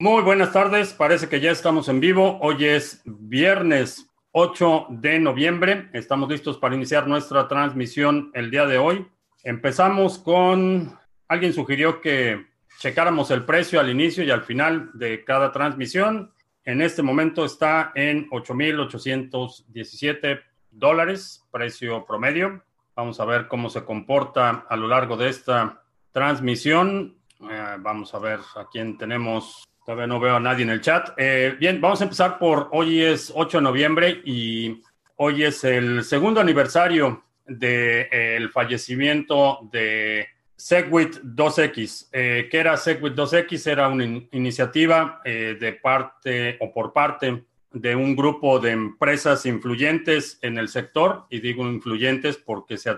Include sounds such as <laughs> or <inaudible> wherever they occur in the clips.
Muy buenas tardes, parece que ya estamos en vivo. Hoy es viernes 8 de noviembre. Estamos listos para iniciar nuestra transmisión el día de hoy. Empezamos con, alguien sugirió que checáramos el precio al inicio y al final de cada transmisión. En este momento está en 8.817 dólares, precio promedio. Vamos a ver cómo se comporta a lo largo de esta transmisión. Eh, vamos a ver a quién tenemos Todavía no veo a nadie en el chat. Eh, bien, vamos a empezar por hoy es 8 de noviembre y hoy es el segundo aniversario del fallecimiento de Segwit 2X. Eh, ¿Qué era Segwit 2X? Era una iniciativa eh, de parte o por parte de un grupo de empresas influyentes en el sector, y digo influyentes porque se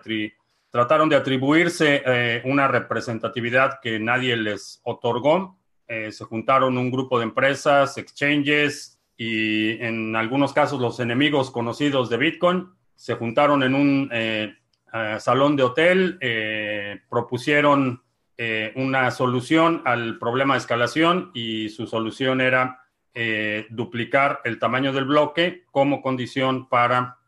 trataron de atribuirse una representatividad que nadie les otorgó eh, se juntaron un grupo de empresas, exchanges y en algunos casos los enemigos conocidos de Bitcoin se juntaron en un eh, salón de hotel, eh, propusieron una solución al problema de escalación y su solución era duplicar el tamaño del bloque como condición para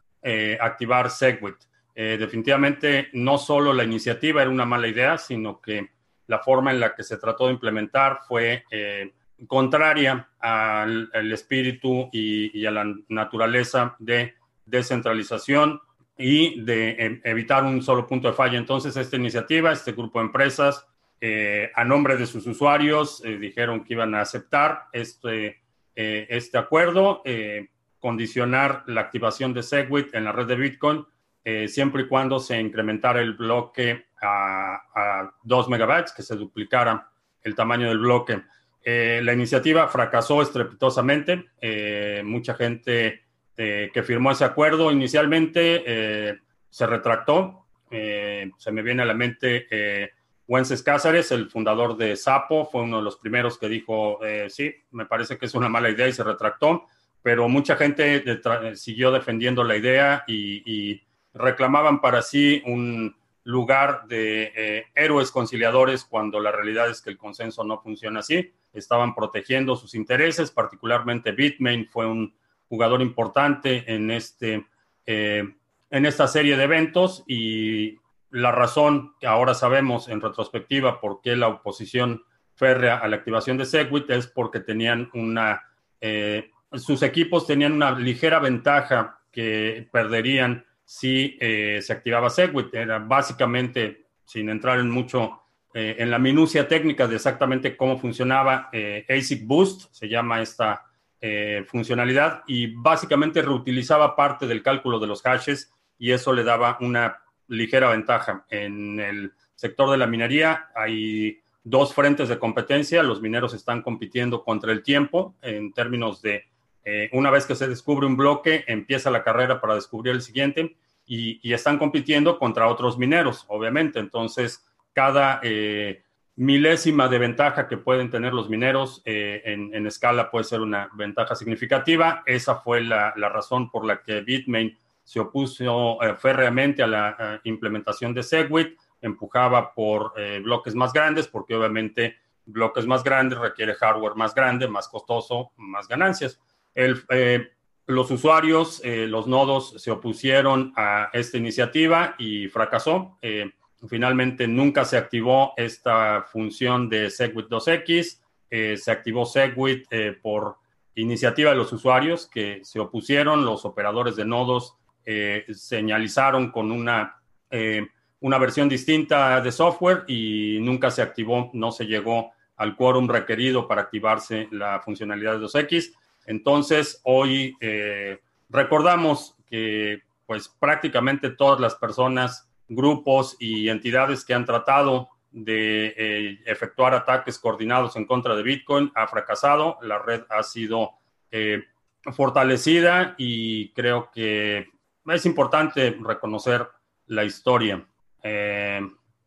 activar SegWit. definitivamente no solo la iniciativa era una mala idea, sino que la forma en la que se trató de implementar fue eh, contraria al, espíritu y, a la naturaleza de descentralización y de eh, evitar un solo punto de falla. Entonces, esta iniciativa, este grupo de empresas, eh, a nombre de sus usuarios, dijeron que iban a aceptar este, este acuerdo, condicionar la activación de Segwit en la red de Bitcoin, siempre y cuando se incrementara el bloque a, 2 megabytes, que se duplicara el tamaño del bloque. Eh, la iniciativa fracasó estrepitosamente. Eh, mucha gente eh, que firmó ese acuerdo inicialmente se retractó. se me viene a la mente Wences Cázares, el fundador de Sapo, fue uno de los primeros que dijo, sí, me parece que es una mala idea y se retractó, pero mucha gente siguió defendiendo la idea y reclamaban para sí un, lugar de eh, héroes conciliadores cuando la realidad es que el consenso no funciona así. Estaban protegiendo sus intereses, particularmente Bitmain fue un jugador importante en, este, eh, en esta serie de eventos y la razón que ahora sabemos en retrospectiva por qué la oposición férrea a la activación de Segwit es porque tenían una, eh, sus equipos tenían una ligera ventaja que perderían si eh, se activaba Segwit. Era básicamente, sin entrar en mucho eh, en la minucia técnica de exactamente cómo funcionaba eh, ASIC Boost, se llama esta funcionalidad, y básicamente reutilizaba parte del cálculo de los hashes y eso le daba una ligera ventaja. En el sector de la minería hay dos frentes de competencia, los mineros están compitiendo contra el tiempo en términos de eh, una vez que se descubre un bloque, empieza la carrera para descubrir el siguiente y, están compitiendo contra otros mineros, obviamente. Entonces, cada eh, milésima de ventaja que pueden tener los mineros eh, en, escala puede ser una ventaja significativa. Esa fue la, razón por la que Bitmain se opuso férreamente a la implementación de Segwit, empujaba por bloques más grandes, porque obviamente bloques más grandes requiere hardware más grande, más costoso, más ganancias. Eh, los usuarios, eh, los nodos se opusieron a esta iniciativa y fracasó. Eh, finalmente nunca se activó esta función de Segwit 2X. se activó Segwit por iniciativa de los usuarios que se opusieron. Los operadores de nodos señalizaron con una, una versión distinta de software y nunca se activó, no se llegó al quórum requerido para activarse la funcionalidad de 2X. Entonces, hoy eh, recordamos que pues prácticamente todas las personas, grupos y entidades que han tratado de eh, efectuar ataques coordinados en contra de Bitcoin ha fracasado. La red ha sido eh, fortalecida y creo que es importante reconocer la historia.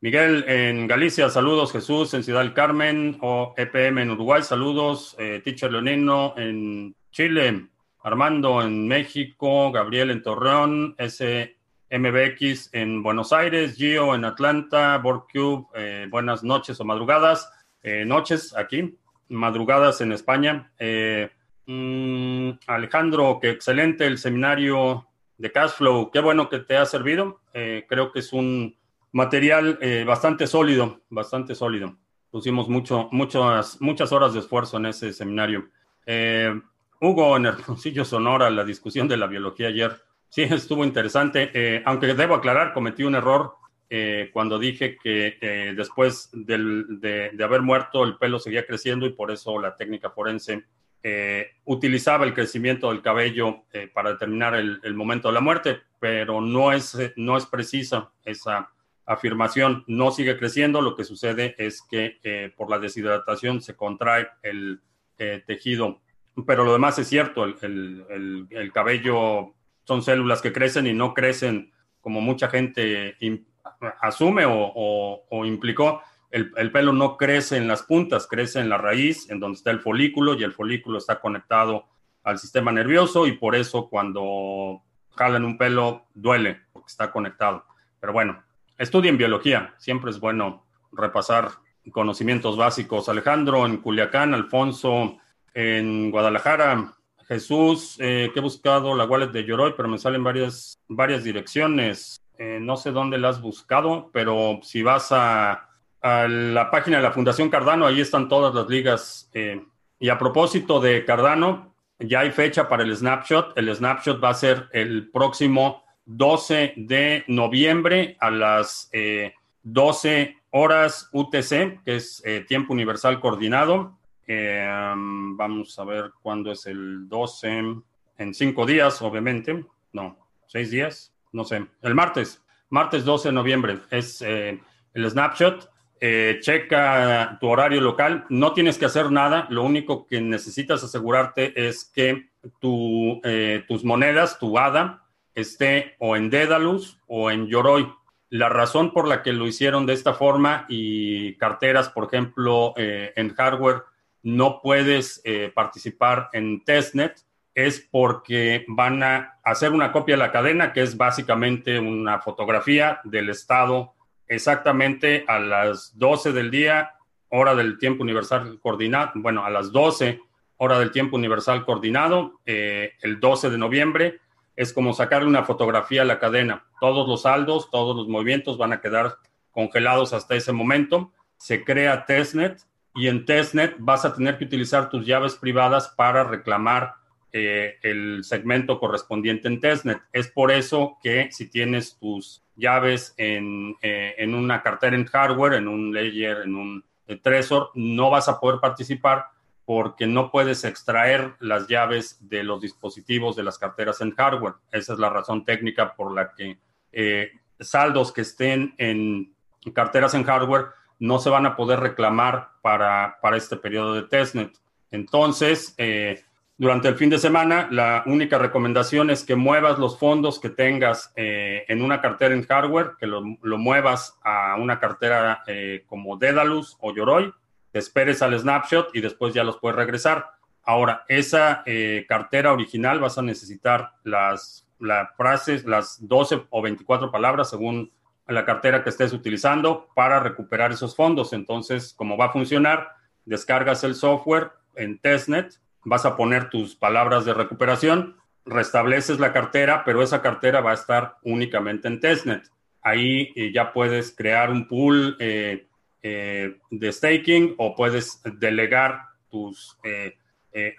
Miguel en Galicia, saludos. Jesús en Ciudad del Carmen o EPM en Uruguay, saludos. Eh, Teacher Leonino en Chile, Armando en México, Gabriel en Torreón, SMBX en Buenos Aires, Gio en Atlanta, Borcube, eh, buenas noches o madrugadas. Eh, noches aquí. madrugadas en España. Mm, Alejandro, qué excelente el seminario de Cashflow. Qué bueno que te ha servido. creo que es un material bastante sólido, bastante sólido. Pusimos mucho, muchas, muchas horas de esfuerzo en ese seminario. Hugo, en Hermosillo, Sonora, la discusión de la biología ayer. Sí, estuvo interesante, eh, aunque debo aclarar, cometí un error eh, cuando dije que eh, después de, haber muerto el pelo seguía creciendo y por eso la técnica forense utilizaba el crecimiento del cabello para determinar el, momento de la muerte, pero no es, no es precisa esa afirmación. No sigue creciendo, lo que sucede es que por la deshidratación se contrae el tejido pero lo demás es cierto, el, cabello son células que crecen y no crecen como mucha gente asume o, implicó. El, pelo no crece en las puntas, crece en la raíz, en donde está el folículo, y el folículo está conectado al sistema nervioso, y por eso cuando jalan un pelo duele, porque está conectado. Pero bueno, estudien biología, siempre es bueno repasar conocimientos básicos. Alejandro en Culiacán, Alfonso en Guadalajara. Jesús, eh, que he buscado la wallet de Yoroi, pero me salen varias, varias direcciones. Eh, no sé dónde la has buscado, pero si vas a, la página de la Fundación Cardano, ahí están todas las ligas. Eh, y a propósito de Cardano, ya hay fecha para el snapshot. El snapshot va a ser el próximo 12 de noviembre a las 12 horas UTC, que es tiempo universal coordinado. Em, vamos a ver cuándo es el 12. En cinco días, obviamente. No, seis días. No sé. El martes. Martes 12 de noviembre. Es eh, el snapshot. Eh, checa tu horario local. No tienes que hacer nada. Lo único que necesitas asegurarte es que tu, eh, tus monedas, tu ADA, esté o en Dedalus o en Yoroi. La razón por la que lo hicieron de esta forma y carteras, por ejemplo, en hardware no puedes eh, participar en testnet es porque van a hacer una copia de la cadena, que es básicamente una fotografía del estado exactamente a las 12 del día, hora del tiempo universal coordinado, bueno, a las 12, hora del tiempo universal coordinado, eh, el 12 de noviembre, es como sacarle una fotografía a la cadena. Todos los saldos, todos los movimientos van a quedar congelados hasta ese momento. Se crea testnet y en testnet vas a tener que utilizar tus llaves privadas para reclamar eh, el segmento correspondiente en testnet. Es por eso que si tienes tus llaves en, eh, en una cartera en hardware, en un ledger, en un Trezor, no vas a poder participar porque no puedes extraer las llaves de los dispositivos de las carteras en hardware. Esa es la razón técnica por la que saldos que estén en carteras en hardware no se van a poder reclamar para, este periodo de testnet. Entonces, eh, durante el fin de semana, la única recomendación es que muevas los fondos que tengas eh, en una cartera en hardware, que lo, muevas a una cartera eh, como Dedalus o Yoroi, te esperes al snapshot y después ya los puedes regresar. Ahora, esa cartera original vas a necesitar las, las frases, las 12 o 24 palabras según la cartera que estés utilizando para recuperar esos fondos. Entonces, ¿cómo va a funcionar? Descargas el software en testnet, vas a poner tus palabras de recuperación, restableces la cartera, pero esa cartera va a estar únicamente en testnet. Ahí eh, ya puedes crear un pool eh, eh, de staking o puedes delegar tus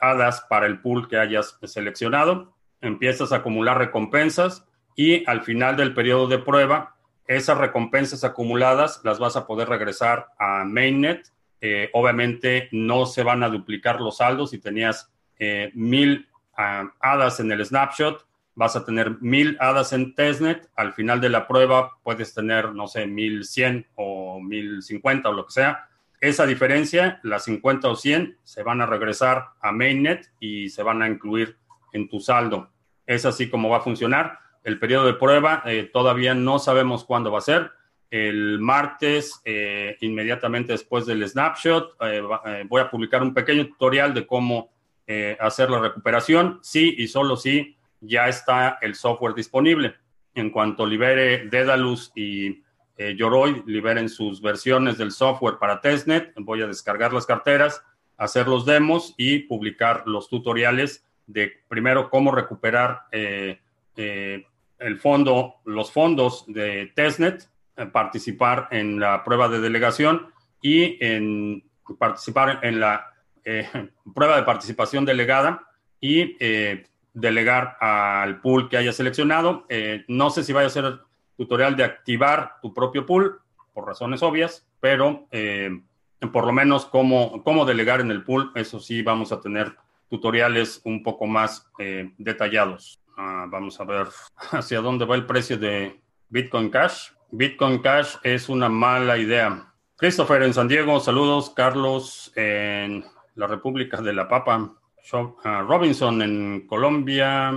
hadas para el pool que hayas seleccionado. Empiezas a acumular recompensas y al final del periodo de prueba esas recompensas acumuladas las vas a poder regresar a Mainnet. Eh, obviamente no se van a duplicar los saldos. Si tenías eh, mil ah, hadas en el snapshot, vas a tener mil hadas en testnet. Al final de la prueba puedes tener, no sé, mil cien o mil cincuenta o lo que sea. Esa diferencia, las 50 o 100, se van a regresar a Mainnet y se van a incluir en tu saldo. Es así como va a funcionar. El periodo de prueba eh, todavía no sabemos cuándo va a ser. El martes, eh, inmediatamente después del snapshot, eh, voy a publicar un pequeño tutorial de cómo hacer la recuperación. Sí y solo si ya está el software disponible. En cuanto libere Dedalus y Yoroi liberen sus versiones del software para testnet, voy a descargar las carteras hacer los demos y publicar los tutoriales de primero cómo recuperar eh, eh, el fondo, los fondos de testnet, eh, participar en la prueba de delegación y en participar en la <laughs> prueba de participación delegada y delegar al pool que haya seleccionado. no sé si vaya a ser tutorial de activar tu propio pool, por razones obvias, pero por lo menos cómo, cómo delegar en el pool, eso sí vamos a tener tutoriales un poco más eh, detallados. Ah, vamos a ver <laughs> hacia dónde va el precio de Bitcoin Cash. Bitcoin Cash es una mala idea. Christopher en San Diego, saludos. Carlos en la República de la Papa. Ah, Robinson en Colombia.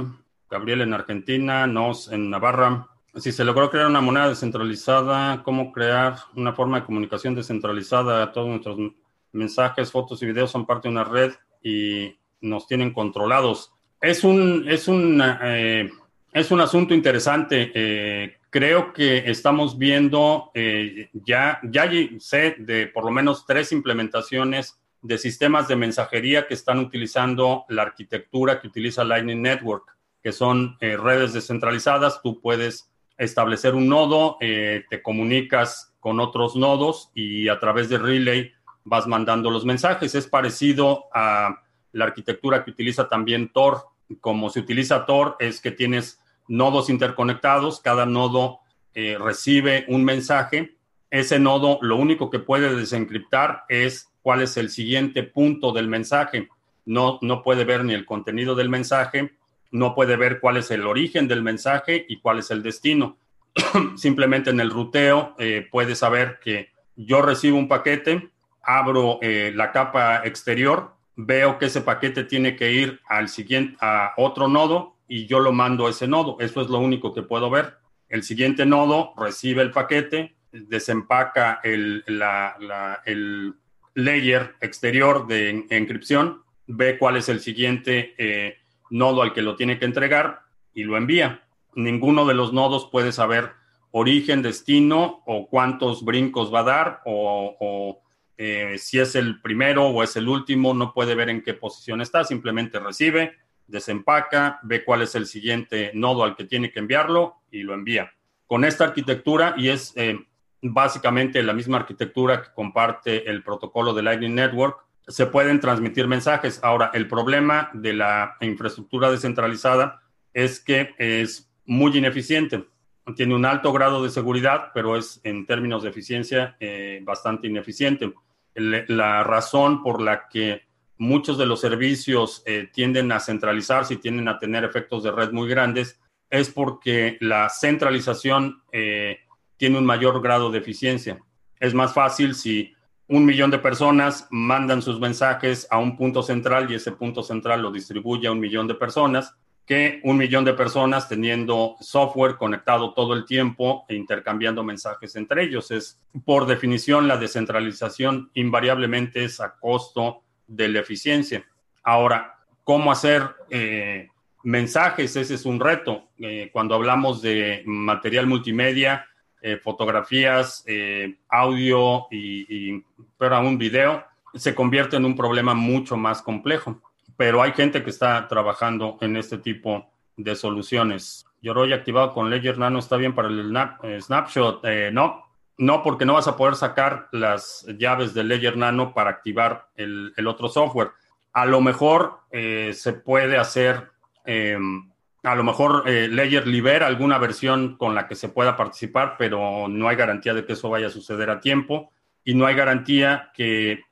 Gabriel en Argentina. Nos en Navarra. Si se logró crear una moneda descentralizada, ¿cómo crear una forma de comunicación descentralizada? Todos nuestros mensajes, fotos y videos son parte de una red y nos tienen controlados. Es un, es un, eh, es un asunto interesante. Eh, creo que estamos viendo, eh, ya, ya sé de por lo menos tres implementaciones de sistemas de mensajería que están utilizando la arquitectura que utiliza Lightning Network, que son redes descentralizadas. Tú puedes establecer un nodo, te comunicas con otros nodos y a través de Relay vas mandando los mensajes. Es parecido a la arquitectura que utiliza también Tor. Como se utiliza Tor es que tienes nodos interconectados, cada nodo eh, recibe un mensaje. Ese nodo lo único que puede desencriptar es cuál es el siguiente punto del mensaje. No, no puede ver ni el contenido del mensaje, no puede ver cuál es el origen del mensaje y cuál es el destino. <clears throat> Simplemente en el ruteo eh, puede saber que yo recibo un paquete, abro eh, la capa exterior, veo que ese paquete tiene que ir al siguiente, a otro nodo y yo lo mando a ese nodo. Eso es lo único que puedo ver. El siguiente nodo recibe el paquete, desempaca el, el layer exterior de encripción, ve cuál es el siguiente eh, nodo al que lo tiene que entregar y lo envía. Ninguno de los nodos puede saber origen, destino o cuántos brincos va a dar o eh, si es el primero o es el último, no puede ver en qué posición está, simplemente recibe, desempaca, ve cuál es el siguiente nodo al que tiene que enviarlo y lo envía. Con esta arquitectura, y es eh, básicamente la misma arquitectura que comparte el protocolo de Lightning Network, se pueden transmitir mensajes. Ahora, el problema de la infraestructura descentralizada es que es muy ineficiente. Tiene un alto grado de seguridad, pero es en términos de eficiencia eh, bastante ineficiente la razón por la que muchos de los servicios eh, tienden a centralizarse y tienden a tener efectos de red muy grandes es porque la centralización eh, tiene un mayor grado de eficiencia. Es más fácil si un millón de personas mandan sus mensajes a un punto central y ese punto central lo distribuye a un millón de personas que un millón de personas teniendo software conectado todo el tiempo e intercambiando mensajes entre ellos. Es, por definición, la descentralización invariablemente es a costo de la eficiencia. Ahora, ¿cómo hacer eh, mensajes? Ese es un reto. Eh, cuando hablamos de material multimedia, eh, fotografías, audio y, y, pero aún video, se convierte en un problema mucho más complejo pero hay gente que está trabajando en este tipo de soluciones. Yoroi activado con Ledger Nano está bien para el eh, snapshot. Eh, no, no, porque no vas a poder sacar las llaves de Ledger Nano para activar el, otro software. A lo mejor eh, se puede hacer, em, a lo mejor Ledger libera alguna versión con la que se pueda participar, pero no hay garantía de que eso vaya a suceder a tiempo y no hay garantía que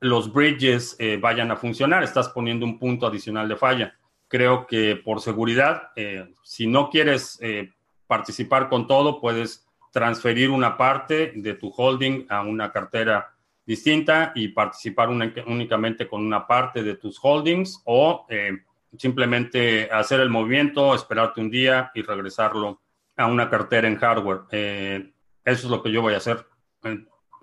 los bridges eh, vayan a funcionar. Estás poniendo un punto adicional de falla. Creo que por seguridad, eh, si no quieres eh, participar con todo, puedes transferir una parte de tu holding a una cartera distinta y participar únicamente con una parte de tus holdings o simplemente hacer el movimiento, esperarte un día y regresarlo a una cartera en hardware. eso es lo que yo voy a hacer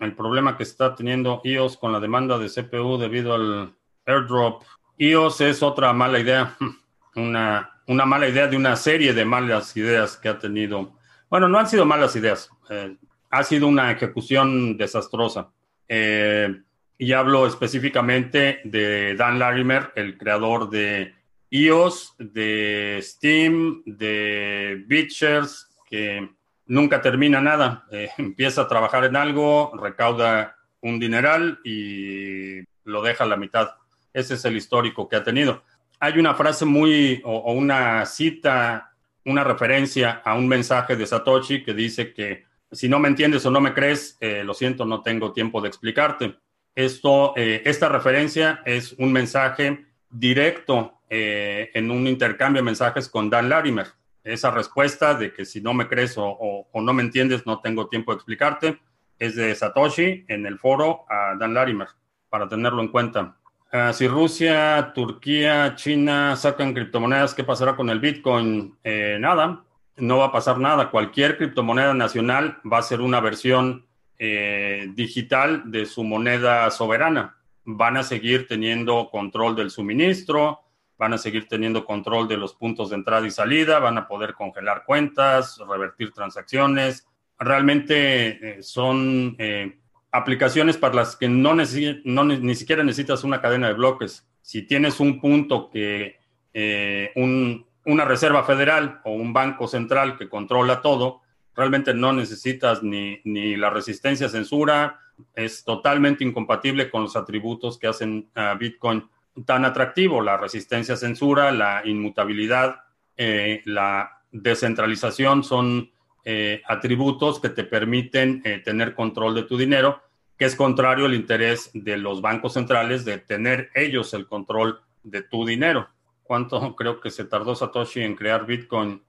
el problema que está teniendo iOS con la demanda de CPU debido al airdrop. iOS es otra mala idea, <laughs> una, una mala idea de una serie de malas ideas que ha tenido. Bueno, no han sido malas ideas, eh, ha sido una ejecución desastrosa. Eh, y hablo específicamente de Dan Larimer, el creador de iOS, de Steam, de Beachers, que nunca termina nada. <laughs> Eh, empieza a trabajar en algo, recauda un dineral y lo deja a la mitad. Ese es el histórico que ha tenido. Hay una frase muy, o, una cita, una referencia a un mensaje de Satoshi que dice que si no me entiendes o no me crees, eh, lo siento, no tengo tiempo de explicarte. Esto, eh, esta referencia es un mensaje directo en un intercambio de mensajes con Dan Larimer esa respuesta de que si no me crees o, no me entiendes, no tengo tiempo de explicarte, es de Satoshi en el foro a Dan Larimer, para tenerlo en cuenta. Ah, si Rusia, Turquía, China sacan criptomonedas, ¿qué pasará con el Bitcoin? Eh, nada, no va a pasar nada. Cualquier criptomoneda nacional va a ser una versión eh, digital de su moneda soberana. Van a seguir teniendo control del suministro, van a seguir teniendo control de los puntos de entrada y salida, van a poder congelar cuentas, revertir transacciones. Realmente eh, son eh, aplicaciones para las que no, ni siquiera necesitas una cadena de bloques. Si tienes un punto que eh, una reserva federal o un banco central que controla todo, realmente no necesitas ni, ni la resistencia a censura, es totalmente incompatible con los atributos que hacen a Bitcoin tan atractivo, la resistencia a censura, la inmutabilidad, eh, la descentralización son eh, atributos que te permiten eh, tener control de tu dinero, que es contrario al interés de los bancos centrales de tener ellos el control de tu dinero. ¿Cuánto <laughs> creo que se tardó Satoshi en crear Bitcoin?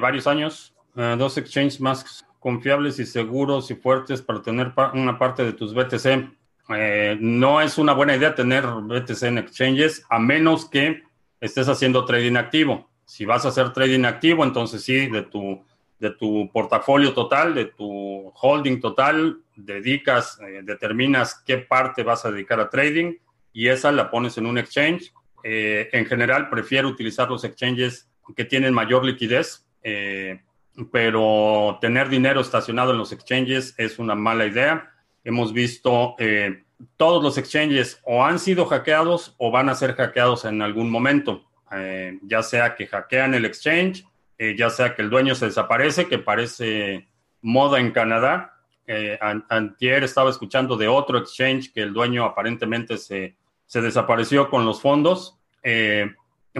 varios años. Dos exchanges más confiables y seguros y fuertes para tener una parte de tus BTC. Eh, no es una buena idea tener BTC en exchanges a menos que estés haciendo trading activo. Si vas a hacer trading activo, entonces sí, de tu, de tu portafolio total, de tu holding total, dedicas, eh, determinas qué parte vas a dedicar a trading y esa la pones en un exchange. Eh, en general, prefiero utilizar los exchanges que tienen mayor liquidez, pero tener dinero estacionado en los exchanges es una mala idea hemos visto eh, todos los exchanges o han sido hackeados o van a ser hackeados en algún momento, eh, ya sea que hackean el exchange, eh, ya sea que el dueño se desaparece, que parece moda en Canadá. antier estaba escuchando de otro exchange que el dueño aparentemente se, se desapareció con los fondos.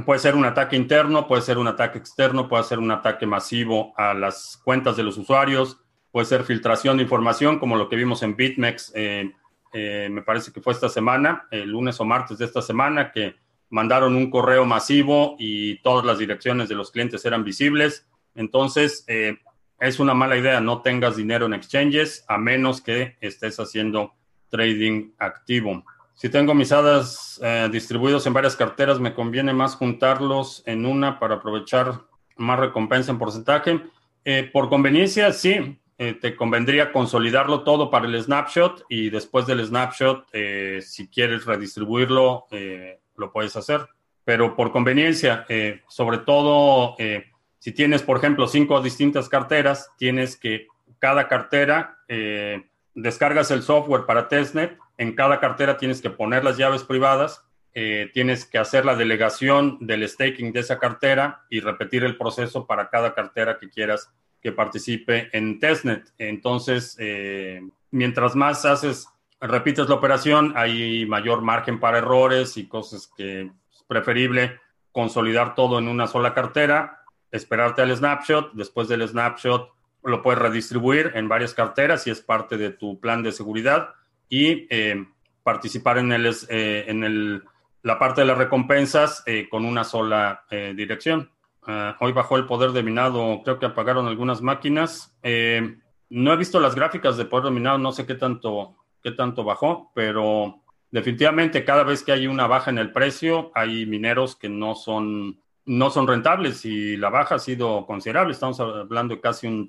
Puede ser un ataque interno, puede ser un ataque externo, puede ser un ataque masivo a las cuentas de los usuarios puede ser filtración de información, como lo que vimos en BitMEX, eh, eh, me parece que fue esta semana, el lunes o martes de esta semana, que mandaron un correo masivo y todas las direcciones de los clientes eran visibles. Entonces, eh, es una mala idea, no tengas dinero en exchanges a menos que estés haciendo trading activo. Si tengo mis hadas distribuidos en varias carteras, me conviene más juntarlos en una para aprovechar más recompensa en porcentaje. por conveniencia, sí, eh, te convendría consolidarlo todo para el snapshot y después del snapshot, eh, si quieres redistribuirlo, eh, lo puedes hacer. Pero por conveniencia, sobre todo si tienes, por ejemplo, cinco distintas carteras, tienes que cada cartera, descargas el software para testnet, en cada cartera tienes que poner las llaves privadas, tienes que hacer la delegación del staking de esa cartera y repetir el proceso para cada cartera que quieras que participe en testnet. Entonces, eh, mientras más haces, repites la operación, hay mayor margen para errores y cosas que es preferible consolidar todo en una sola cartera, esperarte al snapshot, después del snapshot lo puedes redistribuir en varias carteras si es parte de tu plan de seguridad y eh, participar en, el, eh, en el, la parte de las recompensas con una sola dirección. Ah, hoy bajó el poder de minado, creo que apagaron algunas máquinas. Eh, no he visto las gráficas de poder de minado, no sé qué tanto, qué tanto bajó, pero definitivamente cada vez que hay una baja en el precio, hay mineros que no son, no son rentables y la baja ha sido considerable. Estamos hablando de casi un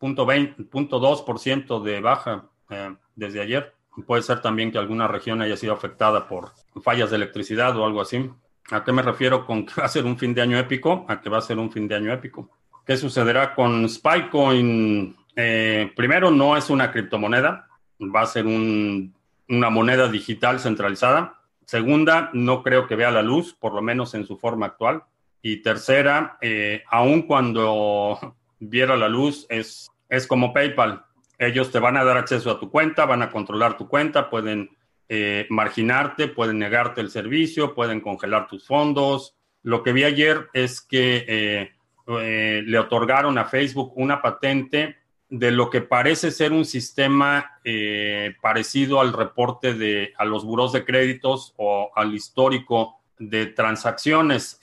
4.2% de baja eh, desde ayer. Puede ser también que alguna región haya sido afectada por fallas de electricidad o algo así. ¿A qué me refiero con que <laughs> va a ser un fin de año épico? A que va a ser un fin de año épico. ¿Qué sucederá con Spycoin? Eh, primero, no es una criptomoneda. va a ser una moneda digital centralizada. Segunda, no creo que vea la luz, por lo menos en su forma actual. Y tercera, eh, aun cuando viera la luz, es, es como PayPal. Ellos te van a dar acceso a tu cuenta, van a controlar tu cuenta, pueden eh, marginarte, pueden negarte el servicio, pueden congelar tus fondos. Lo que vi ayer es que eh, eh, le otorgaron a Facebook una patente de lo que parece ser un sistema parecido al reporte de a los buros de créditos o al histórico de transacciones.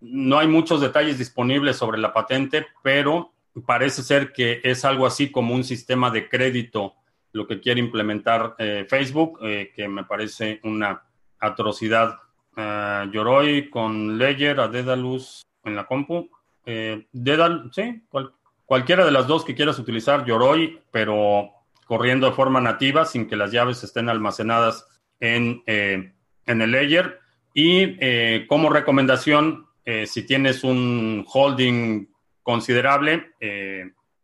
No hay muchos detalles disponibles sobre la patente, pero parece ser que es algo así como un sistema de crédito lo que quiere implementar eh, Facebook, eh, que me parece una atrocidad. Uh, Yoroi con Ledger a Dedalus en la compu. Dedal, sí, cualquiera de las dos que quieras utilizar, Yoroi, pero corriendo de forma nativa sin que las llaves estén almacenadas en, en el Ledger. Y como recomendación, si tienes un holding considerable,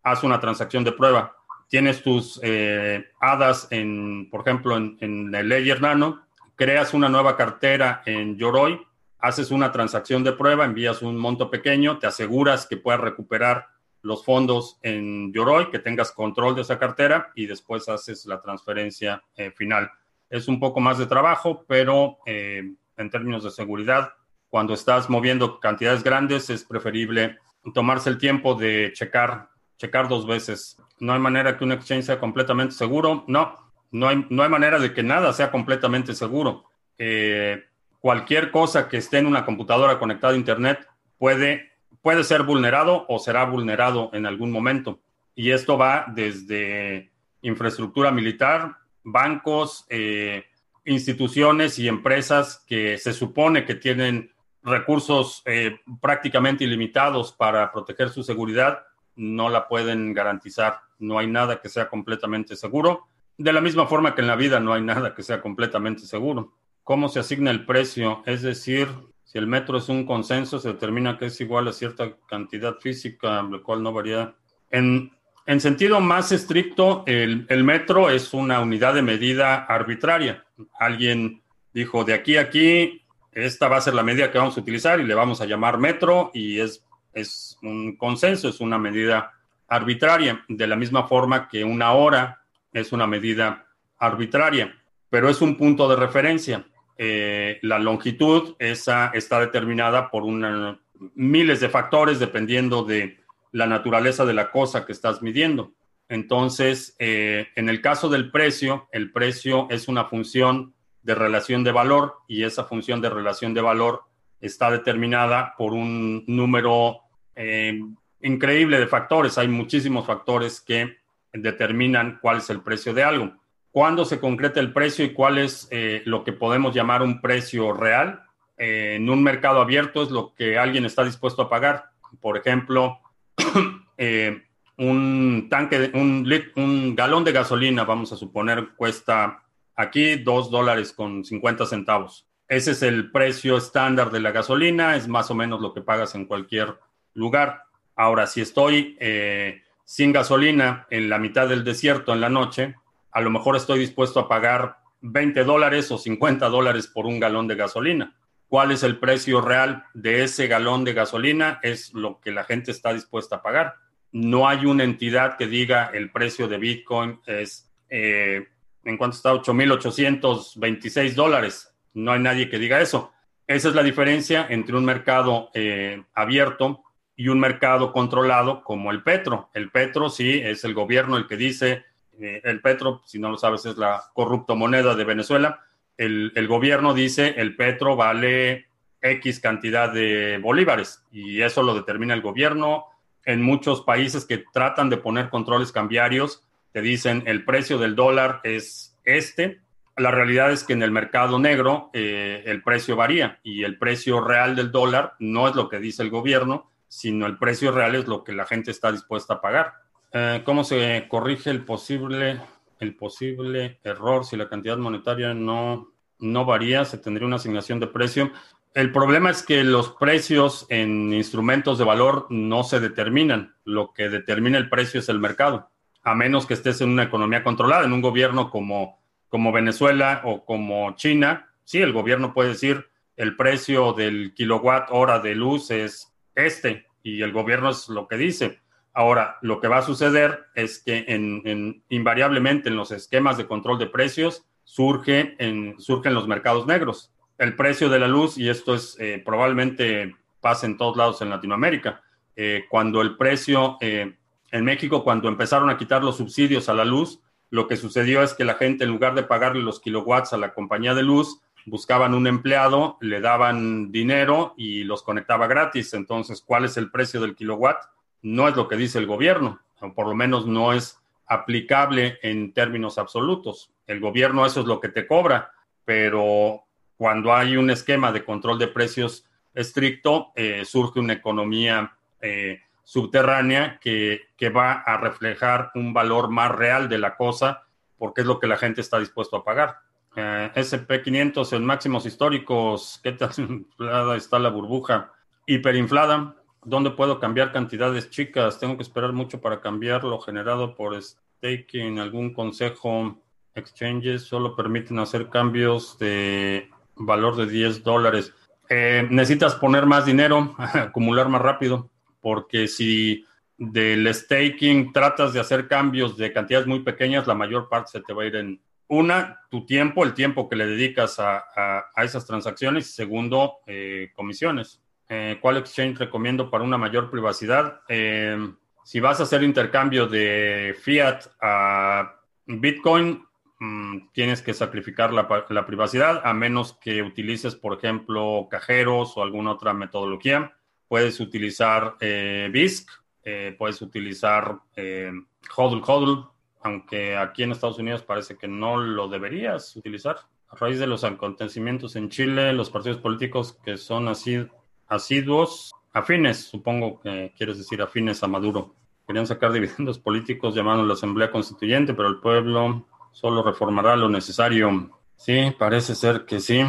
haz una transacción de prueba tienes tus eh, hadas en, por ejemplo, en, el Ledger Nano, creas una nueva cartera en Yoroi, haces una transacción de prueba, envías un monto pequeño, te aseguras que puedas recuperar los fondos en Yoroi, que tengas control de esa cartera y después haces la transferencia eh, final. Es un poco más de trabajo, pero eh, en términos de seguridad, cuando estás moviendo cantidades grandes, es preferible tomarse el tiempo de checar, checar dos veces no hay manera que un exchange sea completamente seguro. No, no hay, no hay manera de que nada sea completamente seguro. Eh, cualquier cosa que esté en una computadora conectada a Internet puede, puede ser vulnerado o será vulnerado en algún momento. Y esto va desde infraestructura militar, bancos, eh, instituciones y empresas que se supone que tienen recursos eh, prácticamente ilimitados para proteger su seguridad no la pueden garantizar. No hay nada que sea completamente seguro. De la misma forma que en la vida no hay nada que sea completamente seguro. ¿Cómo se asigna el precio? Es decir, si el metro es un consenso, se determina que es igual a cierta cantidad física, lo cual no varía. En, sentido más estricto, el, el, metro es una unidad de medida arbitraria. Alguien dijo, de aquí a aquí, esta va a ser la medida que vamos a utilizar y le vamos a llamar metro y es es un consenso, es una medida arbitraria, de la misma forma que una hora es una medida arbitraria, pero es un punto de referencia. Eh, la longitud esa está determinada por una, miles de factores dependiendo de la naturaleza de la cosa que estás midiendo. Entonces, eh, en el caso del precio, el precio es una función de relación de valor y esa función de relación de valor está determinada por un número eh, increíble de factores. Hay muchísimos factores que determinan cuál es el precio de algo. ¿Cuándo se concreta el precio y cuál es eh, lo que podemos llamar un precio real? Eh, en un mercado abierto es lo que alguien está dispuesto a pagar. Por ejemplo, <clears throat> un tanque, un, un galón de gasolina, vamos a suponer, cuesta aquí dos dólares con 50 centavos. Ese es el precio estándar de la gasolina, es más o menos lo que pagas en cualquier lugar. Ahora, si estoy eh, sin gasolina en la mitad del desierto en la noche, a lo mejor estoy dispuesto a pagar 20 dólares o 50 dólares por un galón de gasolina. ¿Cuál es el precio real de ese galón de gasolina? Es lo que la gente está dispuesta a pagar. No hay una entidad que diga el precio de Bitcoin es, eh, ¿en cuánto está? 8.826 dólares. No hay nadie que diga eso. Esa es la diferencia entre un mercado eh, abierto y un mercado controlado como el petro. El petro sí es el gobierno el que dice, eh, el petro, si no lo sabes, es la corrupta moneda de Venezuela. El, el, gobierno dice el petro vale X cantidad de bolívares y eso lo determina el gobierno. En muchos países que tratan de poner controles cambiarios, te dicen el precio del dólar es este. La realidad es que en el mercado negro eh, el precio varía y el precio real del dólar no es lo que dice el gobierno, sino el precio real es lo que la gente está dispuesta a pagar. Eh, ¿Cómo se corrige el posible, el posible error si la cantidad monetaria no, no varía? Se tendría una asignación de precio. El problema es que los precios en instrumentos de valor no se determinan. Lo que determina el precio es el mercado. A menos que estés en una economía controlada, en un gobierno como, como Venezuela o como China. Sí, el gobierno puede decir el precio del kilowatt hora de luz es este y el gobierno es lo que dice. Ahora, lo que va a suceder es que en, invariablemente en los esquemas de control de precios surge en, surgen los mercados negros. El precio de la luz, y esto es eh, probablemente pasa en todos lados en Latinoamérica, eh, cuando el precio eh, en México, cuando empezaron a quitar los subsidios a la luz, lo que sucedió es que la gente, en lugar de pagarle los kilowatts a la compañía de luz, buscaban un empleado, le daban dinero y los conectaba gratis. Entonces, ¿cuál es el precio del kilowatt? No es lo que dice el gobierno, o por lo menos no es aplicable en términos absolutos. El gobierno eso es lo que te cobra, pero cuando hay un esquema de control de precios estricto, eh, surge una economía eh, subterránea que, va a reflejar un valor más real de la cosa porque es lo que la gente está dispuesto a pagar. Eh, SP500 en máximos históricos, ¿qué tan <laughs> inflada está la burbuja? Hiperinflada, ¿dónde puedo cambiar cantidades chicas? Tengo que esperar mucho para cambiar lo generado por staking. ¿Algún consejo? Exchanges solo permiten hacer cambios de valor de 10 dólares. Eh, necesitas poner más dinero, <laughs> acumular más rápido porque si del staking tratas de hacer cambios de cantidades muy pequeñas, la mayor parte se te va a ir en una, tu tiempo, el tiempo que le dedicas a, esas transacciones, segundo, eh, comisiones. Eh, ¿Cuál exchange recomiendo para una mayor privacidad? Eh, si vas a hacer intercambio de fiat a Bitcoin, mm, tienes que sacrificar la, la privacidad, a menos que utilices, por ejemplo, cajeros o alguna otra metodología puedes utilizar eh, BISC, eh, puedes utilizar eh, HODL HODL, aunque aquí en Estados Unidos parece que no lo deberías utilizar. A raíz de los acontecimientos en Chile, los partidos políticos que son así asiduos, afines, supongo que quieres decir afines a Maduro, querían sacar dividendos políticos llamando a la Asamblea Constituyente, pero el pueblo solo reformará lo necesario. Sí, parece ser que sí.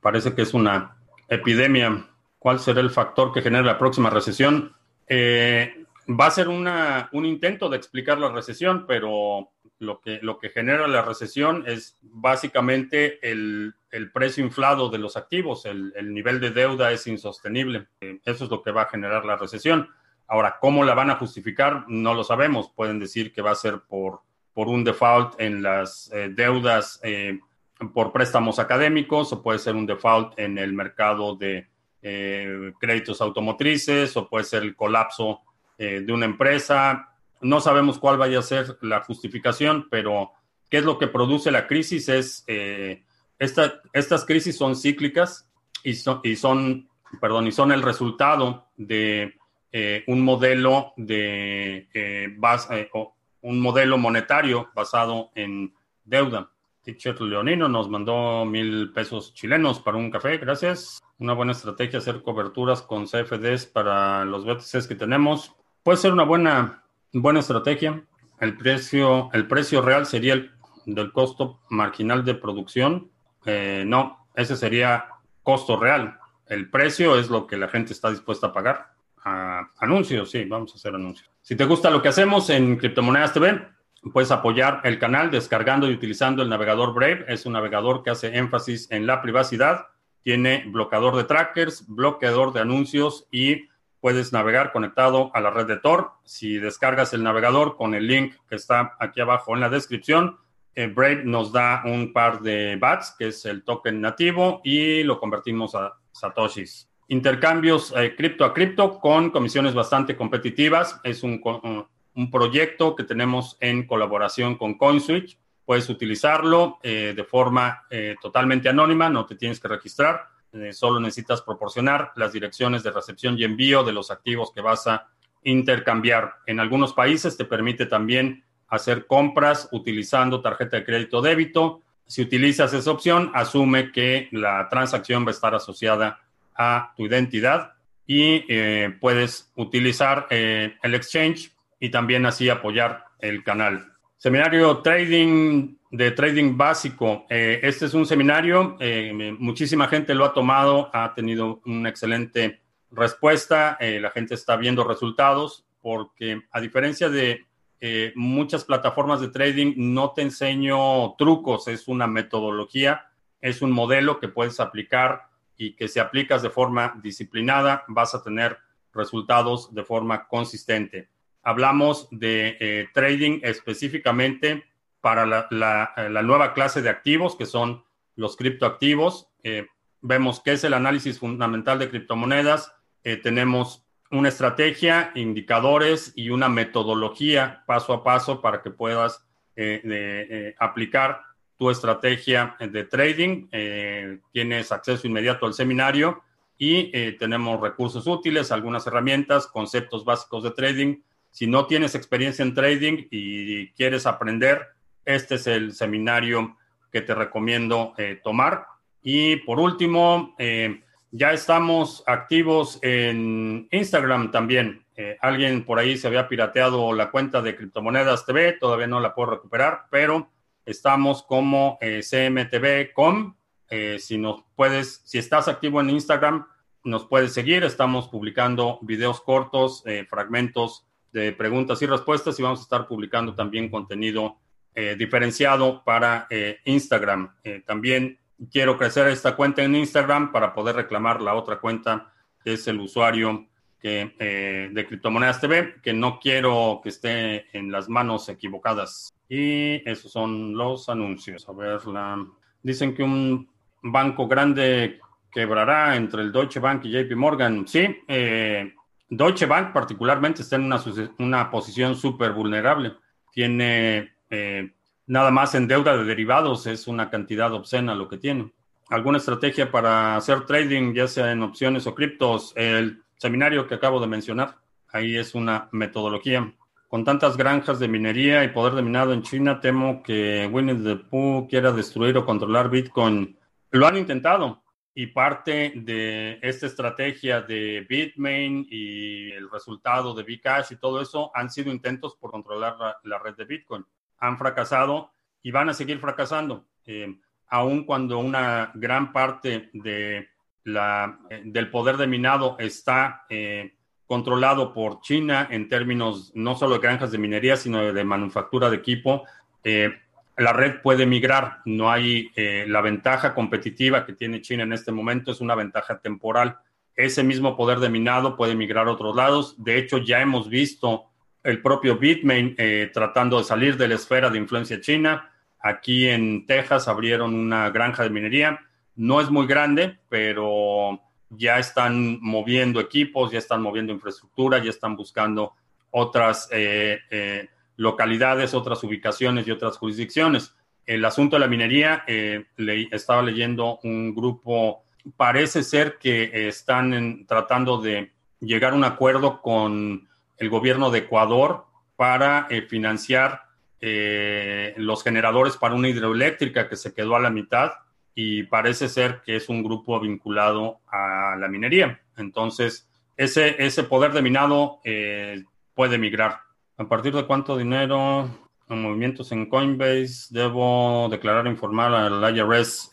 Parece que es una epidemia cuál será el factor que genere la próxima recesión. Eh, va a ser una, un intento de explicar la recesión, pero lo que, lo que genera la recesión es básicamente el, el precio inflado de los activos, el, el, nivel de deuda es insostenible. Eh, eso es lo que va a generar la recesión. Ahora, ¿cómo la van a justificar? No lo sabemos. Pueden decir que va a ser por, por un default en las eh, deudas por préstamos académicos o puede ser un default en el mercado de eh, créditos automotrices o puede ser el colapso eh, de una empresa. No sabemos cuál vaya a ser la justificación, pero qué es lo que produce la crisis es, eh, estas crisis son cíclicas y son, y son, perdón, y son el resultado de un modelo de base, un modelo monetario basado en deuda. Teacher Leonino nos mandó mil pesos chilenos para un café, gracias. Una buena estrategia hacer coberturas con CFDs para los BTCs que tenemos. Puede ser una buena, buena estrategia. El precio, el precio real sería el del costo marginal de producción. Eh, no, ese sería costo real. El precio es lo que la gente está dispuesta a pagar. anuncios, sí, vamos a hacer anuncios. Si te gusta lo que hacemos en Criptomonedas TV, Puedes apoyar el canal descargando y utilizando el navegador Brave. Es un navegador que hace énfasis en la privacidad. Tiene bloqueador de trackers, bloqueador de anuncios y puedes navegar conectado a la red de Tor. Si descargas el navegador con el link que está aquí abajo en la descripción, eh, Brave nos da un par de BATS, que es el token nativo, y lo convertimos a Satoshis. Intercambios eh, cripto a cripto con comisiones bastante competitivas. Es un, un proyecto que tenemos en colaboración con CoinSwitch. Puedes utilizarlo eh, de forma eh, totalmente anónima, no te tienes que registrar, eh, solo necesitas proporcionar las direcciones de recepción y envío de los activos que vas a intercambiar. En algunos países te permite también hacer compras utilizando tarjeta de crédito débito. Si utilizas esa opción, asume que la transacción va a estar asociada a tu identidad y puedes utilizar el exchange y también así apoyar el canal. Seminario Trading de Trading Básico. Eh, este es un seminario, eh, muchísima gente lo ha tomado, ha tenido una excelente respuesta, eh, la gente está viendo resultados porque a diferencia de muchas plataformas de trading no te enseño trucos, es una metodología, es un modelo que puedes aplicar y que si aplicas de forma disciplinada vas a tener resultados de forma consistente. Hablamos de eh, trading específicamente para la, nueva clase de activos, que son los criptoactivos. Eh, vemos qué es el análisis fundamental de criptomonedas. tenemos una estrategia, indicadores y una metodología paso a paso para que puedas eh, eh, aplicar tu estrategia de trading. Eh, tienes acceso inmediato al seminario y tenemos recursos útiles, algunas herramientas, conceptos básicos de trading. Si no tienes experiencia en trading y quieres aprender, este es el seminario que te recomiendo tomar. Y por último, ya estamos activos en Instagram también. Eh, alguien por ahí se había pirateado la cuenta de Criptomonedas TV, todavía no la puedo recuperar, pero estamos como eh, cmtv.com. Eh, si nos puedes, si estás activo en Instagram, nos puedes seguir. Estamos publicando videos cortos, fragmentos de preguntas y respuestas y vamos a estar publicando también contenido diferenciado para Instagram. también quiero crecer esta cuenta en Instagram para poder reclamar la otra cuenta, que es el usuario que, eh, de Criptomonedas TV, que no quiero que esté en las manos equivocadas. Y esos son los anuncios. A ver, dicen que un banco grande quebrará entre el Deutsche Bank y JP Morgan. Sí, eh, Deutsche Bank particularmente está en una, posición súper vulnerable. Tiene eh, Nada más en deuda de derivados es una cantidad obscena lo que tiene. ¿Alguna estrategia para hacer trading, ya sea en opciones o criptos? El seminario que acabo de mencionar, ahí es una metodología. Con tantas granjas de minería y poder de minado en China, temo que Winnie the Pooh quiera destruir o controlar Bitcoin. Lo han intentado y parte de esta estrategia de Bitmain y el resultado de Bcash y todo eso han sido intentos por controlar la red de Bitcoin han fracasado y van a seguir fracasando, eh, aun cuando una gran parte de la, eh, del poder de minado está eh, controlado por China en términos no solo de granjas de minería, sino de, manufactura de equipo. La red puede migrar, no hay la ventaja competitiva que tiene China en este momento, es una ventaja temporal. Ese mismo poder de minado puede migrar a otros lados. De hecho, ya hemos visto el propio Bitmain eh, tratando de salir de la esfera de influencia china. Aquí en Texas abrieron una granja de minería. No es muy grande, pero ya están moviendo equipos, ya están moviendo infraestructura, ya están buscando otras eh, eh, localidades, otras ubicaciones y otras jurisdicciones. El asunto de la minería, estaba leyendo un grupo, parece ser que están tratando de llegar a un acuerdo con el gobierno de Ecuador para eh, financiar eh, los generadores para una hidroeléctrica que se quedó a la mitad y parece ser que es un grupo vinculado a la minería. Entonces, ese, ese poder de minado eh, puede migrar. ¿A partir de cuánto dinero en movimientos en Coinbase debo declarar informal al IRS?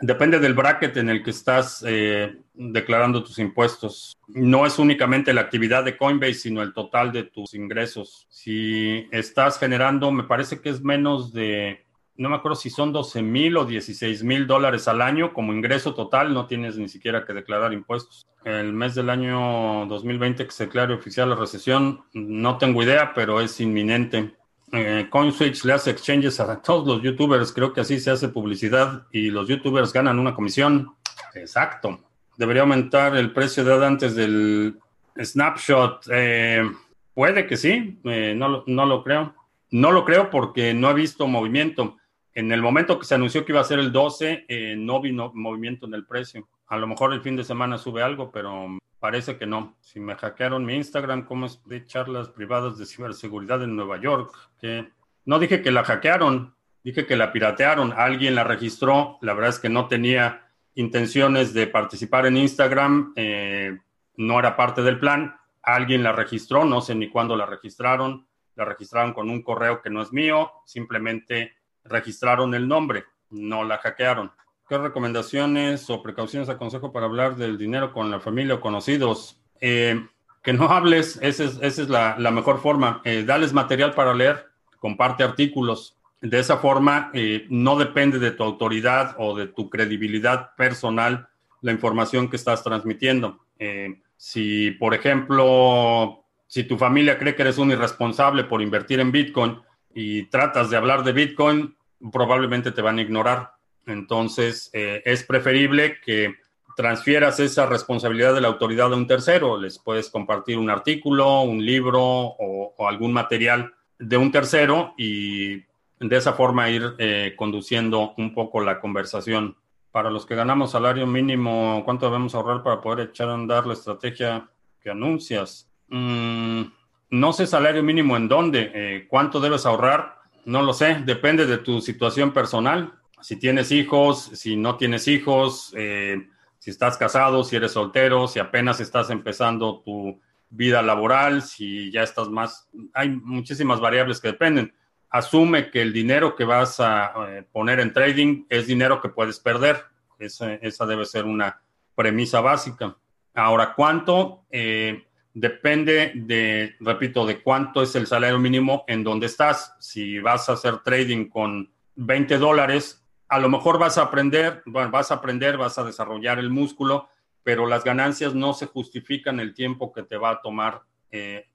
Depende del bracket en el que estás eh, declarando tus impuestos. No es únicamente la actividad de Coinbase, sino el total de tus ingresos. Si estás generando, me parece que es menos de, no me acuerdo si son 12 mil o 16 mil dólares al año como ingreso total, no tienes ni siquiera que declarar impuestos. El mes del año 2020 que se declare oficial la recesión, no tengo idea, pero es inminente eh, CoinSwitch le hace exchanges a todos los youtubers, creo que así se hace publicidad y los youtubers ganan una comisión. Exacto. Debería aumentar el precio de antes del snapshot. Eh, puede que sí, eh, no, no lo creo. No lo creo porque no he visto movimiento. En el momento que se anunció que iba a ser el 12, eh, no vino movimiento en el precio. A lo mejor el fin de semana sube algo, pero parece que no. Si me hackearon mi Instagram, ¿cómo es de charlas privadas de ciberseguridad en Nueva York? Que no dije que la hackearon, dije que la piratearon. Alguien la registró. La verdad es que no tenía intenciones de participar en Instagram. Eh, no era parte del plan. Alguien la registró, no sé ni cuándo la registraron. La registraron con un correo que no es mío. Simplemente registraron el nombre, no la hackearon. ¿Qué recomendaciones o precauciones aconsejo para hablar del dinero con la familia o conocidos? Eh, que no hables, esa es, la, mejor forma. Eh, dales material para leer, comparte artículos. De esa forma, eh, no depende de tu autoridad o de tu credibilidad personal la información que estás transmitiendo. Eh, si, por ejemplo, si tu familia cree que eres un irresponsable por invertir en Bitcoin y tratas de hablar de Bitcoin, probablemente te van a ignorar. Entonces, es preferible que transfieras esa responsabilidad de la autoridad a un tercero. Les puedes compartir un artículo, un libro o, algún material de un tercero y de esa forma ir eh, conduciendo un poco la conversación. Para los que ganamos salario mínimo, ¿cuánto debemos ahorrar para poder echar a andar la estrategia que anuncias? Mm, no sé salario mínimo en dónde, eh, cuánto debes ahorrar, no lo sé, depende de tu situación personal. Si tienes hijos, si no tienes hijos, eh, si estás casado, si eres soltero, si apenas estás empezando tu vida laboral, si ya estás más, hay muchísimas variables que dependen. Asume que el dinero que vas a eh, poner en trading es dinero que puedes perder. Esa, esa debe ser una premisa básica. Ahora, ¿cuánto? Eh, depende de, repito, de cuánto es el salario mínimo en donde estás. Si vas a hacer trading con 20 dólares, a lo mejor vas a aprender, vas a aprender, vas a desarrollar el músculo, pero las ganancias no se justifican el tiempo que te va a tomar eh,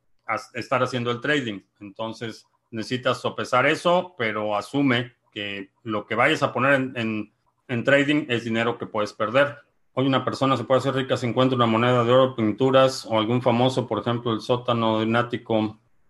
estar haciendo el trading. Entonces, necesitas sopesar eso, pero asume que lo que vayas a poner en, trading es dinero que puedes perder. Hoy una persona se puede hacer rica si encuentra una moneda de oro, pinturas o algún famoso, por ejemplo, el sótano de.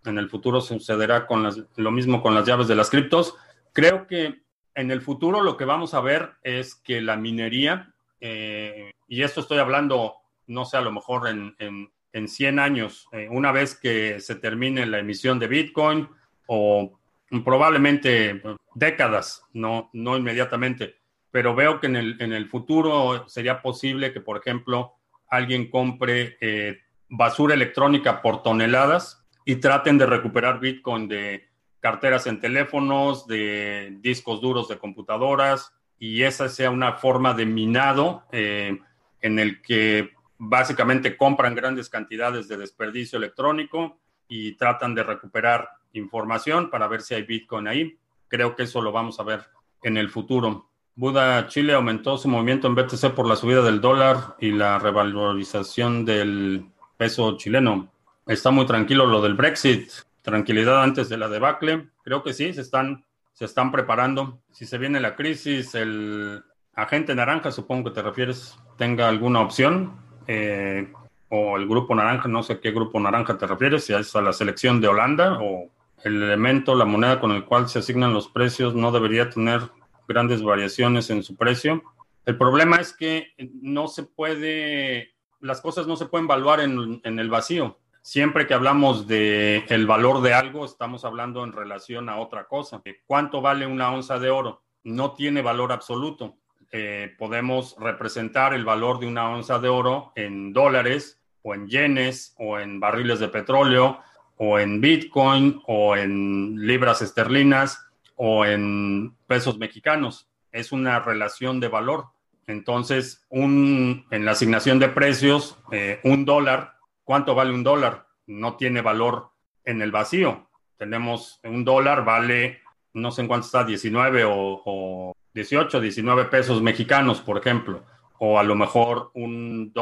En el futuro sucederá con lo mismo con las llaves de las criptos. Creo que en el futuro lo que vamos a ver es que la minería, eh, y esto estoy hablando, no sé, a lo mejor en, en, 100 años, eh, una vez que se termine la emisión de Bitcoin o probablemente décadas, no, no inmediatamente, pero veo que en el, en el futuro sería posible que, por ejemplo, alguien compre eh, basura electrónica por toneladas y traten de recuperar Bitcoin de carteras en teléfonos, de discos duros de computadoras, y esa sea una forma de minado eh, en el que básicamente compran grandes cantidades de desperdicio electrónico y tratan de recuperar información para ver si hay Bitcoin ahí. Creo que eso lo vamos a ver en el futuro. Buda Chile aumentó su movimiento en BTC por la subida del dólar y la revalorización del peso chileno. Está muy tranquilo lo del Brexit tranquilidad antes de la debacle. Creo que sí, se están, se están preparando. Si se viene la crisis, el agente naranja, supongo que te refieres, tenga alguna opción. Eh, o el grupo naranja, no sé qué grupo naranja te refieres, si es a la selección de Holanda o el elemento, la moneda con el cual se asignan los precios no debería tener grandes variaciones en su precio. El problema es que no se puede, las cosas no se pueden evaluar en, el vacío siempre que hablamos de el valor de algo, estamos hablando en relación a otra cosa. ¿Cuánto vale una onza de oro? No tiene valor absoluto. Eh, podemos representar el valor de una onza de oro en dólares o en yenes o en barriles de petróleo o en Bitcoin o en libras esterlinas o en pesos mexicanos. Es una relación de valor. Entonces, en la asignación de precios, eh, un dólar ¿Cuánto vale un dólar? No tiene valor en el vacío. Tenemos un dólar, vale, no sé en cuánto está, 19 o, 18, 19 pesos mexicanos, por ejemplo. O a lo mejor un,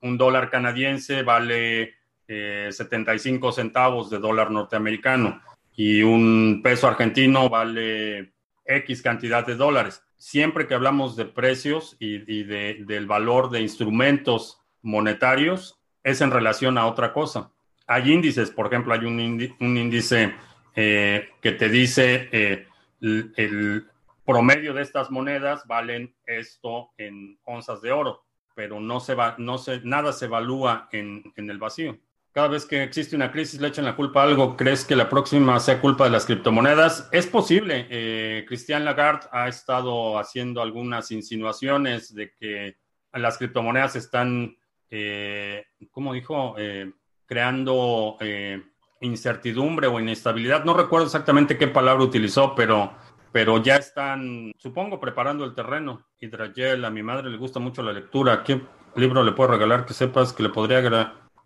un, dólar canadiense vale 75 eh, centavos de dólar norteamericano y un peso argentino vale X cantidad de dólares. Siempre que hablamos de precios y, del valor de instrumentos monetarios, es en relación a otra cosa. Hay índices, por ejemplo, hay un, índice eh, que te dice eh, el, promedio de estas monedas valen esto en onzas de oro, pero no se va, no se, nada se evalúa en, el vacío. Cada vez que existe una crisis le echan la culpa a algo. ¿Crees que la próxima sea culpa de las criptomonedas? Es posible. Eh, Christian Lagarde ha estado haciendo algunas insinuaciones de que las criptomonedas están eh, dijo, eh, creando eh, incertidumbre o inestabilidad. No recuerdo exactamente qué palabra utilizó, pero, pero ya están, supongo, preparando el terreno. Hidragel, a mi madre le gusta mucho la lectura. ¿Qué libro le puedo regalar que sepas que le podría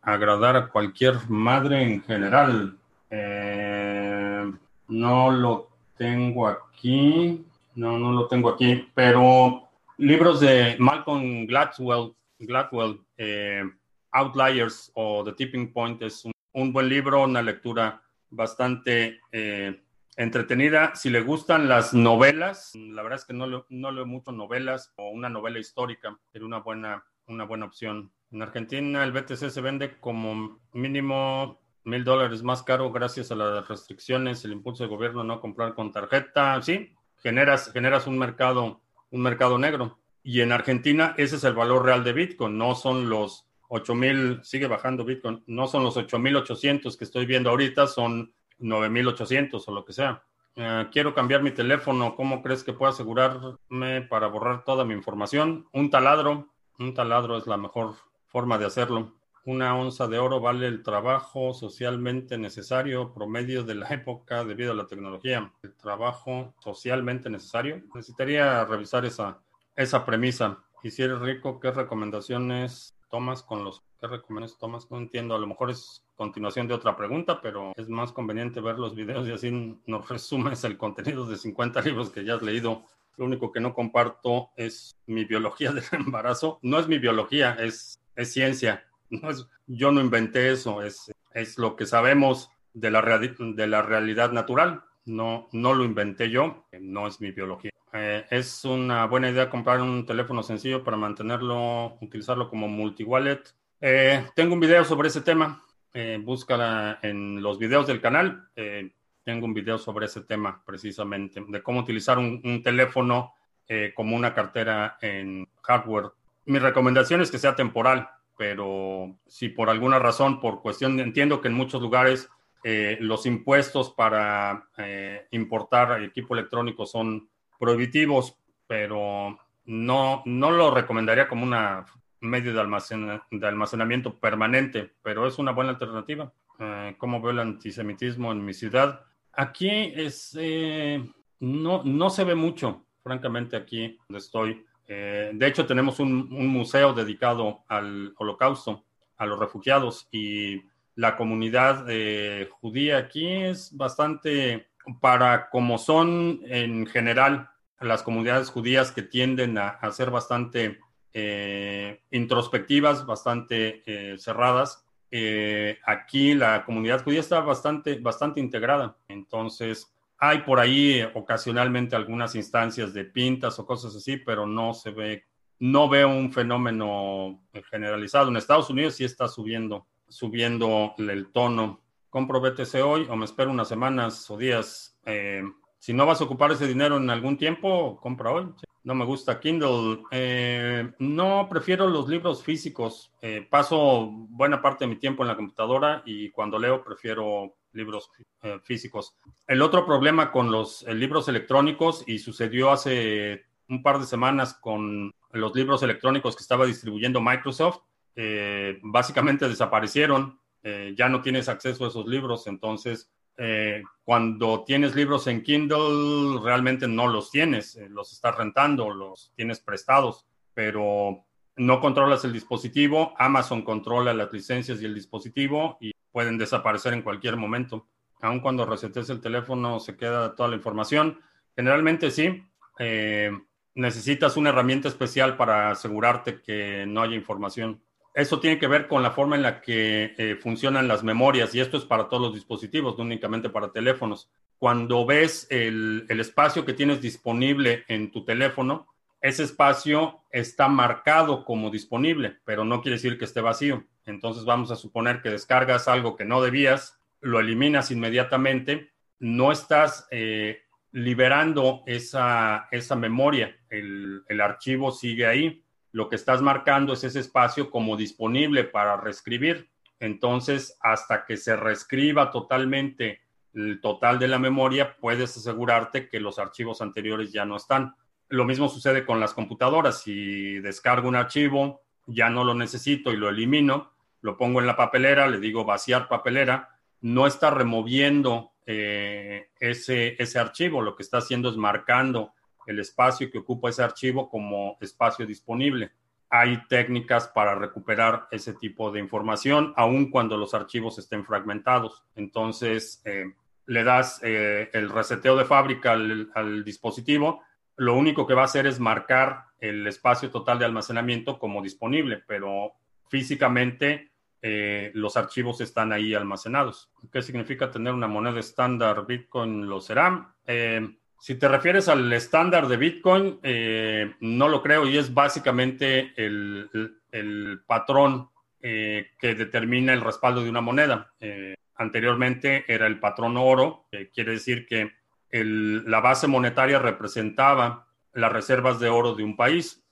agradar a cualquier madre en general. Eh, no lo tengo aquí. No, no lo tengo aquí, pero libros de Malcolm Gladwell, Gladwell eh, Outliers o The Tipping Point es un, buen libro, una lectura bastante eh, entretenida. Si le gustan las novelas, la verdad es que no, no leo mucho novelas o una novela histórica, sería una buena, una buena opción. En Argentina el BTC se vende como mínimo mil dólares más caro gracias a las restricciones, el impulso del gobierno no comprar con tarjeta. Sí, generas, generas un mercado, un mercado negro. Y en Argentina ese es el valor real de Bitcoin, no son los 8000, sigue bajando Bitcoin, no son los 8800 que estoy viendo ahorita, son 9800 o lo que sea. Eh, quiero cambiar mi teléfono, ¿cómo crees que puedo asegurarme para borrar toda mi información? Un taladro, un taladro es la mejor forma de hacerlo. Una onza de oro vale el trabajo socialmente necesario promedio de la <laughs> época debido a la tecnología. El trabajo socialmente necesario. Necesitaría revisar esa, esa premisa. Y si eres rico, ¿qué recomendaciones tomas con los... ¿Qué recomendaciones tomas? No entiendo. A lo mejor es continuación de otra pregunta, pero es más conveniente ver los videos y así nos <laughs> resumes el contenido de 50 libros que ya has leído. Lo único que no comparto es mi biología del <laughs> embarazo. No es mi biología, es, es ciencia <laughs> yo no inventé eso, es, es lo que sabemos de la, de la realidad natural. No, no lo inventé yo, no es mi biología. Eh, es una buena idea comprar un teléfono sencillo para mantenerlo, utilizarlo como multi-wallet. Eh, tengo un video sobre ese tema. Eh, búscala en los videos del canal. Eh, tengo un video sobre ese tema precisamente, de cómo utilizar un teléfono como una cartera en hardware. Mi recomendación es que sea temporal pero si por alguna razón, por cuestión, entiendo que en muchos lugares eh, los impuestos para eh, importar equipo electrónico son prohibitivos, pero no, no lo recomendaría como una medio de, almacenamiento permanente, pero es una buena alternativa. Eh, ¿Cómo veo el antisemitismo en mi ciudad? Aquí es, no, no se ve mucho, francamente, aquí donde estoy. Eh, de hecho, tenemos un, museo dedicado al holocausto, a los refugiados, y la comunidad eh, judía aquí es bastante, para como son en general las comunidades judías que tienden a, ser bastante eh, introspectivas, bastante cerradas, aquí la comunidad judía está bastante, bastante integrada. Entonces, hay por ahí ocasionalmente algunas instancias de pintas o cosas así, pero no se ve, no veo un fenómeno generalizado. En Estados Unidos sí está subiendo, subiendo el tono. ¿Compro BTC hoy o me espero unas semanas o días? Eh, si no vas a ocupar ese dinero en algún tiempo, compra hoy. No me gusta Kindle. Eh, no, prefiero los libros físicos. Eh, paso buena parte de mi tiempo en la computadora y cuando leo prefiero libros eh, físicos. El otro problema con los eh, libros electrónicos, y sucedió hace un par de semanas con los libros electrónicos que estaba distribuyendo Microsoft, eh, básicamente desaparecieron, ya no tienes acceso a esos libros, entonces cuando tienes libros en Kindle realmente no los tienes, los estás rentando, los tienes prestados, pero no controlas el dispositivo, Amazon controla las licencias y el dispositivo y pueden desaparecer en cualquier momento. Aun cuando resetes el teléfono se queda toda la información. Generalmente sí. Eh, necesitas una herramienta especial para asegurarte que no haya información. Eso tiene que ver con la forma en la que eh, funcionan las memorias y esto es para todos los dispositivos, no únicamente para teléfonos. Cuando ves el, el espacio que tienes disponible en tu teléfono, ese espacio está marcado como disponible, pero no quiere decir que esté vacío. Entonces vamos a suponer que descargas algo que no debías, lo eliminas inmediatamente, no estás eh, liberando esa, esa memoria, el, el, archivo sigue ahí. Lo que estás marcando es ese espacio como disponible para reescribir. Entonces, hasta que se reescriba totalmente el total de la memoria, puedes asegurarte que los archivos anteriores ya no están. Lo mismo sucede con las computadoras. Si descargo un archivo, ya no lo necesito y lo elimino, lo pongo en la papelera, le digo vaciar papelera, no está removiendo eh, ese, ese archivo, lo que está haciendo es marcando el espacio que ocupa ese archivo como espacio disponible. hay técnicas para recuperar ese tipo de información, aun cuando los archivos estén fragmentados. Entonces, eh, le das eh, el reseteo de fábrica al, dispositivo, lo único que va a hacer es marcar el espacio total de almacenamiento como disponible, pero físicamente eh, los archivos están ahí almacenados. ¿Qué significa tener una moneda estándar Bitcoin? ¿Lo será? Si te refieres al estándar de Bitcoin, eh, no lo creo y es básicamente el, patrón eh, que determina el respaldo de una moneda. Eh, anteriormente era el patrón oro, quiere decir que la base monetaria representaba las reservas de oro de un país.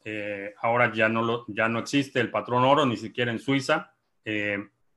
ahora ya no, lo, ya no existe el patrón oro, ni siquiera en Suiza.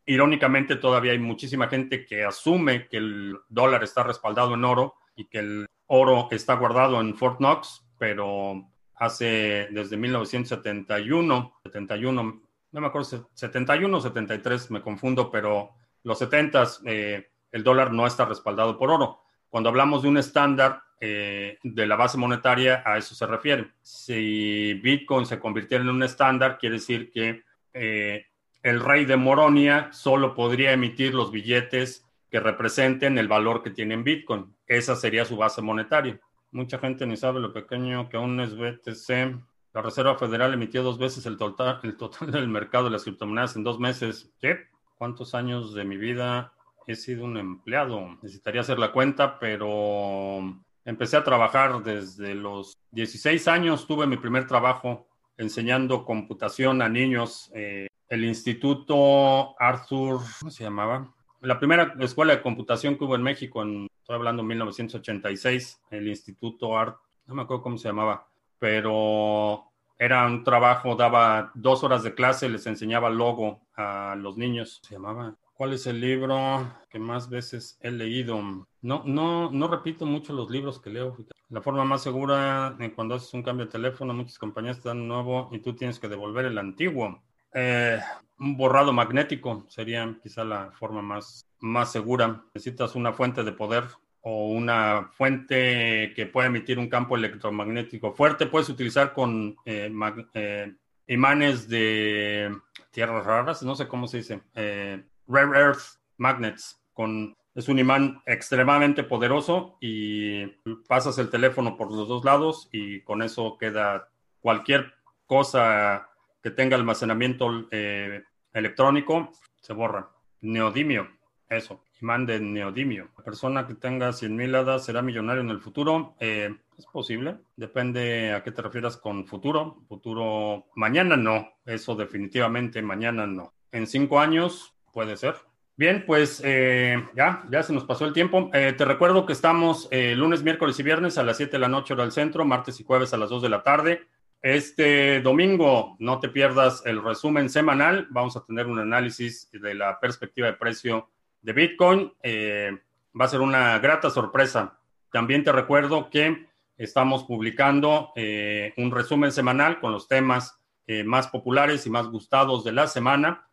Irónicamente, todavía hay muchísima gente que asume que el dólar está respaldado en oro y que el oro está guardado en Fort Knox, pero hace desde 1971, 71, no me acuerdo, 71 o 73, me confundo, pero los 70 eh, el dólar no está respaldado por oro. Cuando hablamos de un estándar eh, de la base monetaria, a eso se refiere. Si Bitcoin se convirtiera en un estándar, quiere decir que eh, el rey de Moronia solo podría emitir los billetes que representen el valor que tiene en Bitcoin. Esa sería su base monetaria. Mucha gente ni sabe lo pequeño que aún es BTC. La Reserva Federal emitió dos veces el total, el total del mercado de las criptomonedas en dos meses. ¿Qué? ¿Cuántos años de mi vida he sido un empleado? Necesitaría hacer la cuenta, pero empecé a trabajar desde los 16 años. Tuve mi primer trabajo enseñando computación a niños. Eh, el Instituto Arthur, ¿cómo se llamaba? la primera escuela de computación que hubo en México, en, estoy hablando en 1986, el Instituto Art, no me acuerdo cómo se llamaba, pero era un trabajo, daba dos horas de clase, les enseñaba logo a los niños. Se llamaba. ¿Cuál es el libro que más veces he leído? No, no, no repito mucho los libros que leo. La forma más segura, en cuando haces un cambio de teléfono, muchas compañías te dan nuevo y tú tienes que devolver el antiguo. Eh, un borrado magnético sería quizá la forma más, más segura. Necesitas una fuente de poder o una fuente que pueda emitir un campo electromagnético fuerte. Puedes utilizar con eh, eh, imanes de tierras raras, no sé cómo se dice, rare earth magnets. Con, es un imán extremadamente poderoso y pasas el teléfono por los dos lados y con eso queda cualquier cosa que tenga almacenamiento eh, electrónico, se borra. Neodimio, eso, imán de neodimio. La persona que tenga 100 mil hadas será millonario en el futuro. Eh, es posible, depende a qué te refieras con futuro. Futuro, mañana no, eso definitivamente mañana no. En cinco años puede ser. Bien, pues eh, ya, ya se nos pasó el tiempo. te recuerdo que estamos lunes, miércoles y viernes a las 7 de la noche hora del centro, martes y jueves a las 2 de la tarde. Este domingo no te pierdas el resumen semanal. Vamos a tener un análisis de la perspectiva de precio de Bitcoin. Eh, va a ser una grata sorpresa. También te recuerdo que estamos publicando eh, un resumen semanal con los temas eh, más populares y más gustados de la semana.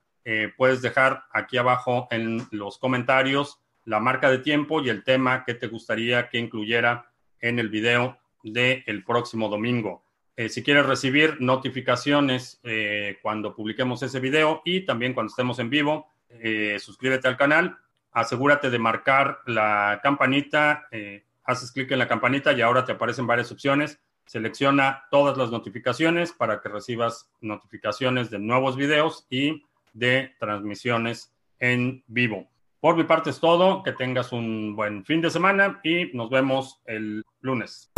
puedes dejar aquí abajo en los comentarios la marca de tiempo y el tema que te gustaría que incluyera en el video del próximo domingo. Eh, si quieres recibir notificaciones eh, cuando publiquemos ese video y también cuando estemos en vivo, eh, suscríbete al canal, asegúrate de marcar la campanita, haces clic en la campanita y ahora te aparecen varias opciones. Selecciona todas las notificaciones para que recibas notificaciones de nuevos videos y de transmisiones en vivo. Por mi parte es todo, que tengas un buen fin de semana y nos vemos el lunes.